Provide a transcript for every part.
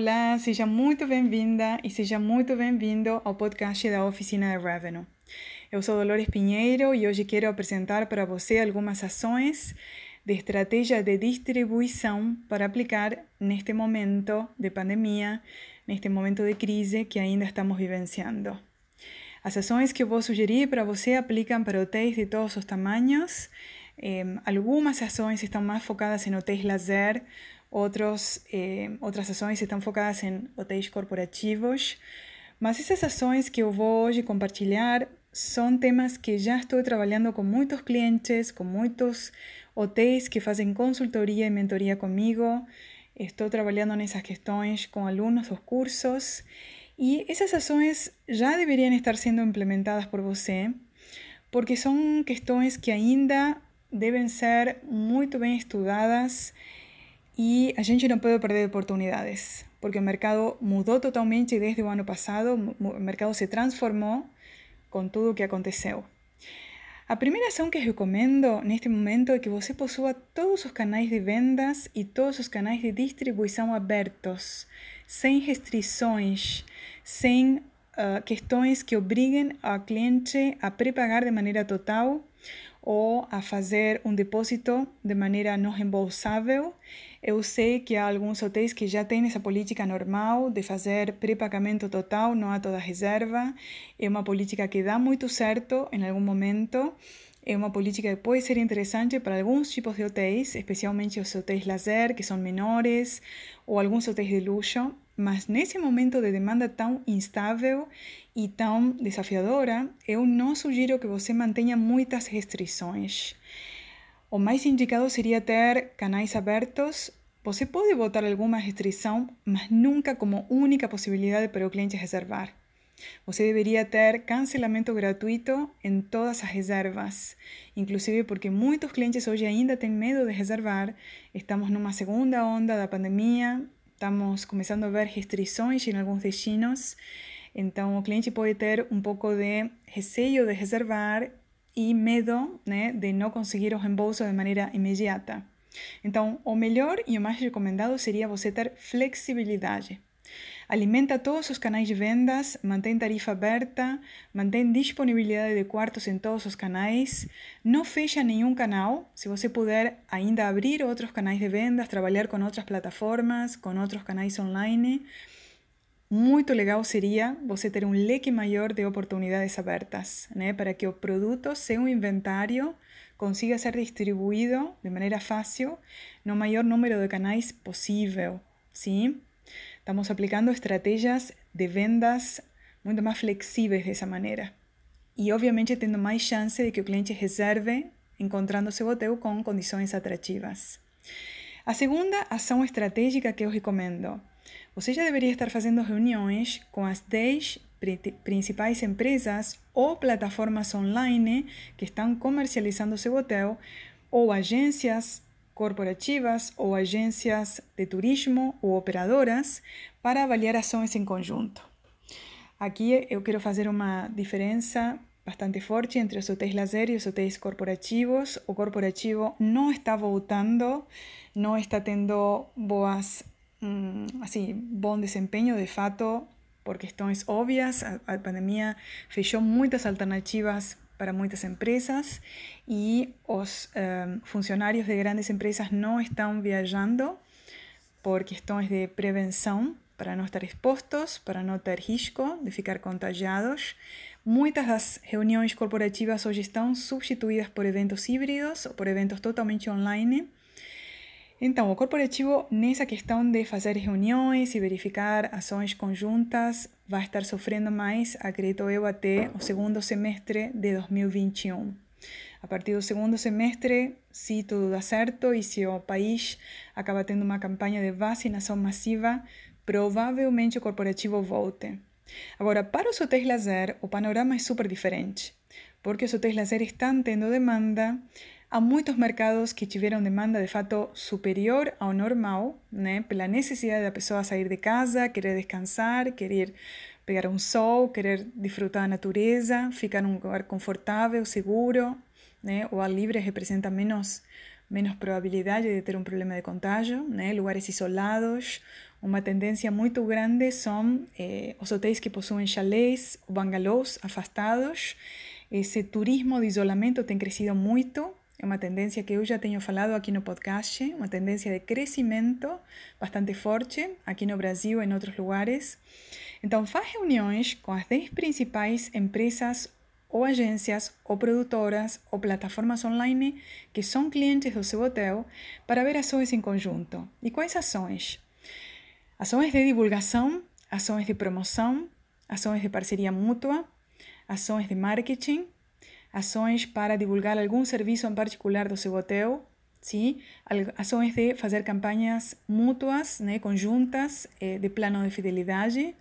Olá, seja muito bem-vinda e seja muito bem-vindo ao podcast da Oficina de Revenue. Eu sou Dolores Pinheiro e hoje quero apresentar para você algumas ações de estratégia de distribuição para aplicar neste momento de pandemia, neste momento de crise que ainda estamos vivenciando. As ações que eu vou sugerir para você aplicam para hotéis de todos os tamanhos. Eh, algumas ações estão mais focadas em hotéis lazer, outros, eh, outras ações estão focadas em hotéis corporativos. Mas essas ações que eu vou hoje compartilhar são temas que já estou trabalhando com muitos clientes, com muitos hotéis que fazem consultoria e mentoria comigo. Estou trabalhando nessas questões com alunos dos cursos e essas ações já deveriam estar sendo implementadas por você, porque são questões que ainda devem ser muito bem estudadas e a gente não pode perder oportunidades, porque o mercado mudou totalmente desde o ano passado, o mercado se transformou com tudo o que aconteceu. A primeira ação que recomendo neste momento é que você possua todos os canais de vendas e todos os canais de distribuição abertos, sem restrições, sem uh, questões que obriguem a cliente a prepagar de maneira total ou a fazer um depósito de maneira não reembolsável. Eu sei que há alguns hotéis que já têm essa política normal de fazer pré-pagamento total, não há toda reserva. É uma política que dá muito certo em algum momento. É uma política que pode ser interessante para alguns tipos de hotéis, especialmente os hotéis lazer, que são menores, ou alguns hotéis de luxo. Mas nesse momento de demanda tão instável e tão desafiadora, eu não sugiro que você mantenha muitas restrições. O mais indicado seria ter canais abertos. Você pode botar alguma restrição, mas nunca como única possibilidade para o cliente reservar. Você deveria ter cancelamento gratuito em todas as reservas, inclusive porque muitos clientes hoje ainda têm medo de reservar. Estamos numa segunda onda da pandemia, estamos começando a ver restrições em alguns destinos, então o cliente pode ter um pouco de receio de reservar e medo né, de não conseguir o reembolso de maneira imediata. Então, o melhor e o mais recomendado seria você ter flexibilidade. Alimenta todos os canais de vendas, mantém tarifa aberta, mantém disponibilidade de quartos em todos os canais, não fecha nenhum canal. Se você puder ainda abrir outros canais de vendas, trabalhar com outras plataformas, com outros canais online, muito legal seria você ter um leque maior de oportunidades abertas, né? para que o produto, seu inventário, consiga ser distribuído de maneira fácil no maior número de canais possível. Sim? Estamos aplicando estratégias de vendas muito mais flexíveis dessa maneira. E, obviamente, tendo mais chance de que o cliente reserve, encontrando seu hotel com condições atrativas. A segunda ação estratégica que eu recomendo. Você já deveria estar fazendo reuniões com as 10 principais empresas ou plataformas online que estão comercializando seu hotel ou agências corporativas ou agências de turismo ou operadoras para avaliar ações em conjunto. Aqui eu quero fazer uma diferença bastante forte entre os hotéis lazer e os hotéis corporativos. O corporativo não está voltando, não está tendo boas, hum, assim, bom desempenho de fato por questões óbvias. A pandemia fechou muitas alternativas para muitas empresas e os um, funcionários de grandes empresas não estão viajando por questões de prevenção, para não estar expostos, para não ter risco de ficar contagiados. Muitas das reuniões corporativas hoje estão substituídas por eventos híbridos ou por eventos totalmente online. Então, o corporativo, nessa questão de fazer reuniões e verificar ações conjuntas, vai estar sofrendo mais, acredito eu, até o segundo semestre de 2021. A partir do segundo semestre, se tudo dá certo e se o país acaba tendo uma campanha de vacinação massiva, provavelmente o corporativo volte. Agora, para os hotéis lazer, o panorama é super diferente, porque os hotéis lazer estão tendo demanda Há muitos mercados que tiveram demanda de fato superior ao normal, né? Pela necessidade da pessoa sair de casa, querer descansar, querer pegar um sol, querer desfrutar da natureza, ficar num lugar confortável, seguro, né? O ar livre representa menos menos probabilidade de ter um problema de contágio, né? Lugares isolados, Uma tendência muito grande são eh, os hotéis que possuem chalés ou bangalôs afastados. Esse turismo de isolamento tem crescido muito. É uma tendência que eu já tenho falado aqui no podcast, uma tendência de crescimento bastante forte aqui no Brasil e em outros lugares. Então, faz reuniões com as 10 principais empresas ou agências, ou produtoras, ou plataformas online que são clientes do seu hotel para ver ações em conjunto. E quais ações? Ações de divulgação, ações de promoção, ações de parceria mútua, ações de marketing, ações para divulgar algum serviço em particular do seu hotel, sim? ações de fazer campanhas mútuas, né, conjuntas, eh, de plano de fidelidade,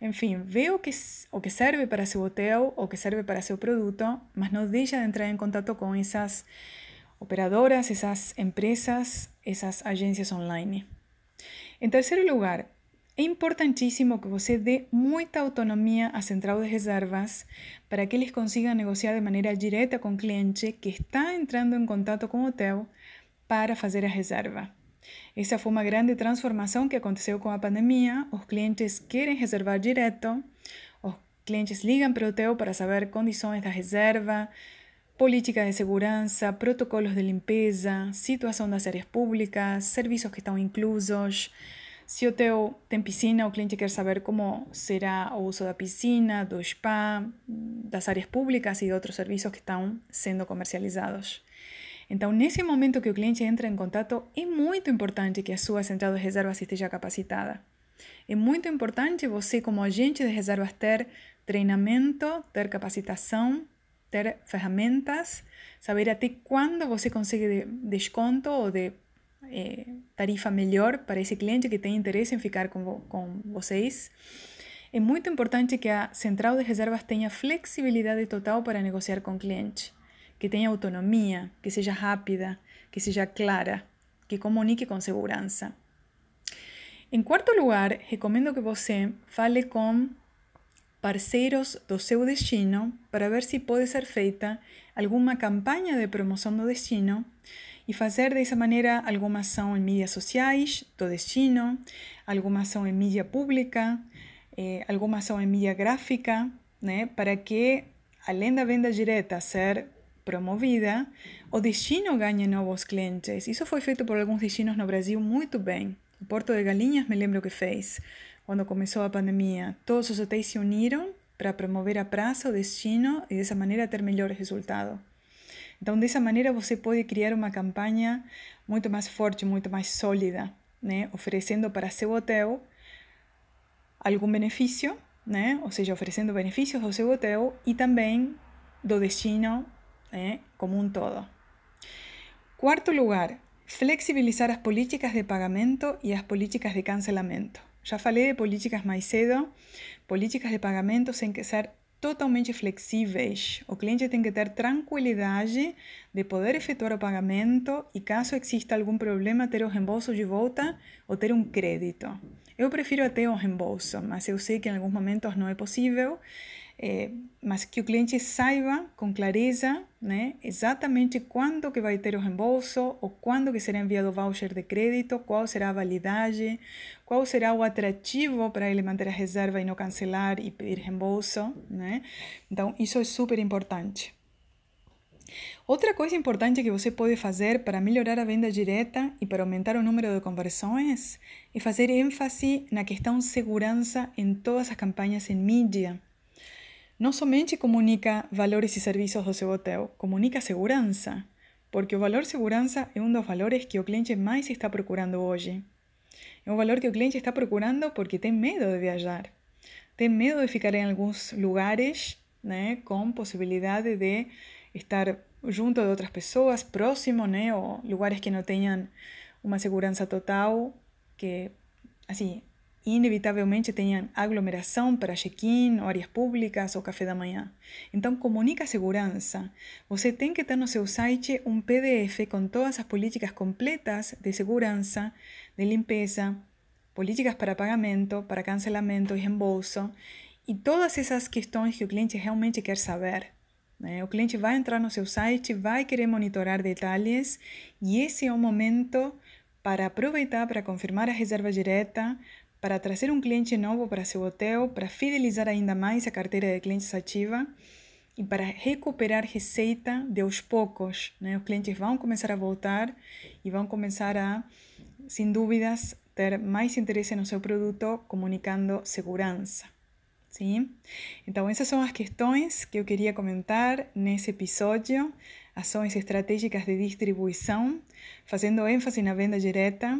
enfim, vê o que, o que serve para seu hotel, o que serve para seu produto, mas não deixa de entrar em contato com essas operadoras, essas empresas, essas agências online. Em terceiro lugar, é importantíssimo que você dê muita autonomia à central de reservas para que eles consigam negociar de maneira direta com o cliente que está entrando em contato com o hotel para fazer a reserva. Essa foi uma grande transformação que aconteceu com a pandemia. Os clientes querem reservar direto, os clientes ligam para o para saber condições da reserva, política de segurança, protocolos de limpeza, situação das áreas públicas, serviços que estão inclusos. Se o hotel tem piscina, o cliente quer saber como será o uso da piscina, do spa, das áreas públicas e de outros serviços que estão sendo comercializados. Então, nesse momento que o cliente entra em contato, é muito importante que a sua central de reservas esteja capacitada. É muito importante você, como agente de reservas, ter treinamento, ter capacitação, ter ferramentas, saber até quando você consegue desconto ou de eh, tarifa melhor para esse cliente que tem interesse em ficar com, com vocês. É muito importante que a central de reservas tenha flexibilidade total para negociar com o cliente que tenha autonomia, que seja rápida, que seja clara, que comunique com segurança. Em quarto lugar, recomendo que você fale com parceiros do seu destino para ver se pode ser feita alguma campanha de promoção do destino e fazer dessa maneira alguma ação em mídias sociais do destino, alguma ação em mídia pública, eh, alguma ação em mídia gráfica, né, para que, além da venda direta ser promovida, o destino ganha novos clientes. Isso foi feito por alguns destinos no Brasil muito bem. O Porto de Galinhas me lembro que fez, quando começou a pandemia. Todos os hotéis se uniram para promover a praça, o destino e dessa maneira ter melhor resultado. Então, dessa maneira, você pode criar uma campanha muito mais forte, muito mais sólida, né? oferecendo para seu hotel algum benefício, né? ou seja, oferecendo benefícios ao seu hotel e também do destino ¿eh? como un todo. Cuarto lugar, flexibilizar as políticas de pagamento e as políticas de cancelamento. Já falei de políticas mais cedo. Políticas de pagamento têm que ser totalmente flexíveis. O cliente tem que ter tranquilidade de poder efetuar o pagamento e, caso exista algum problema, ter o reembolso de volta ou ter um crédito. Eu prefiro até o reembolso, mas eu sei que em alguns momentos não é possível é, mas que o cliente saiba com clareza né, exatamente quando que vai ter o reembolso ou quando que será enviado o voucher de crédito, qual será a validade, qual será o atrativo para ele manter a reserva e não cancelar e pedir reembolso. Né? Então, isso é super importante. Outra coisa importante que você pode fazer para melhorar a venda direta e para aumentar o número de conversões é fazer ênfase na questão segurança em todas as campanhas em mídia não somente comunica valores e serviços do seu hotel, comunica segurança, porque o valor segurança é um dos valores que o cliente mais está procurando hoje. É um valor que o cliente está procurando porque tem medo de viajar, tem medo de ficar em alguns lugares né, com possibilidade de estar junto de outras pessoas, próximo, né, ou lugares que não tenham uma segurança total, que, assim, inevitavelmente tenham aglomeração para check-in, áreas públicas ou café da manhã. Então, comunica a segurança. Você tem que ter no seu site um PDF com todas as políticas completas de segurança, de limpeza, políticas para pagamento, para cancelamento e reembolso, e todas essas questões que o cliente realmente quer saber. O cliente vai entrar no seu site, vai querer monitorar detalhes, e esse é o momento para aproveitar para confirmar a reserva direta, para trazer um cliente novo para seu hotel, para fidelizar ainda mais a carteira de clientes ativa e para recuperar receita de aos poucos. Né? Os clientes vão começar a voltar e vão começar a, sem dúvidas, ter mais interesse no seu produto, comunicando segurança. Sim? Então, essas são as questões que eu queria comentar nesse episódio. Ações estratégicas de distribuição, fazendo ênfase na venda direta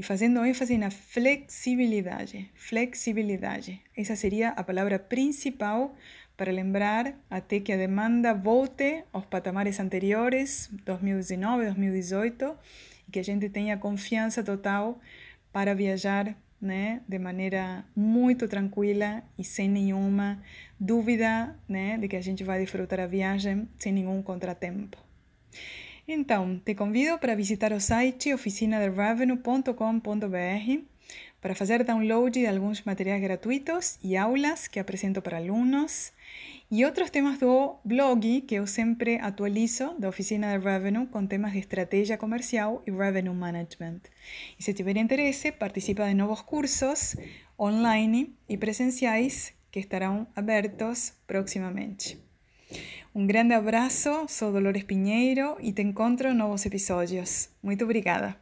e fazendo ênfase na flexibilidade. Flexibilidade. Essa seria a palavra principal para lembrar até que a demanda volte aos patamares anteriores, 2019, 2018, e que a gente tenha confiança total para viajar né, de maneira muito tranquila e sem nenhuma dúvida né, de que a gente vai desfrutar a viagem sem nenhum contratempo. Então, te convido para visitar o site oficinaderevenue.com.br para fazer download de alguns materiais gratuitos e aulas que apresento para alunos e outros temas do blog que eu sempre atualizo da oficina de Revenue com temas de estratégia comercial e Revenue Management. E se tiver interesse, participa de novos cursos online e presenciais que estarão abertos proximamente. Um grande abraço, sou Dolores Pinheiro e te encontro em novos episódios. Muito obrigada!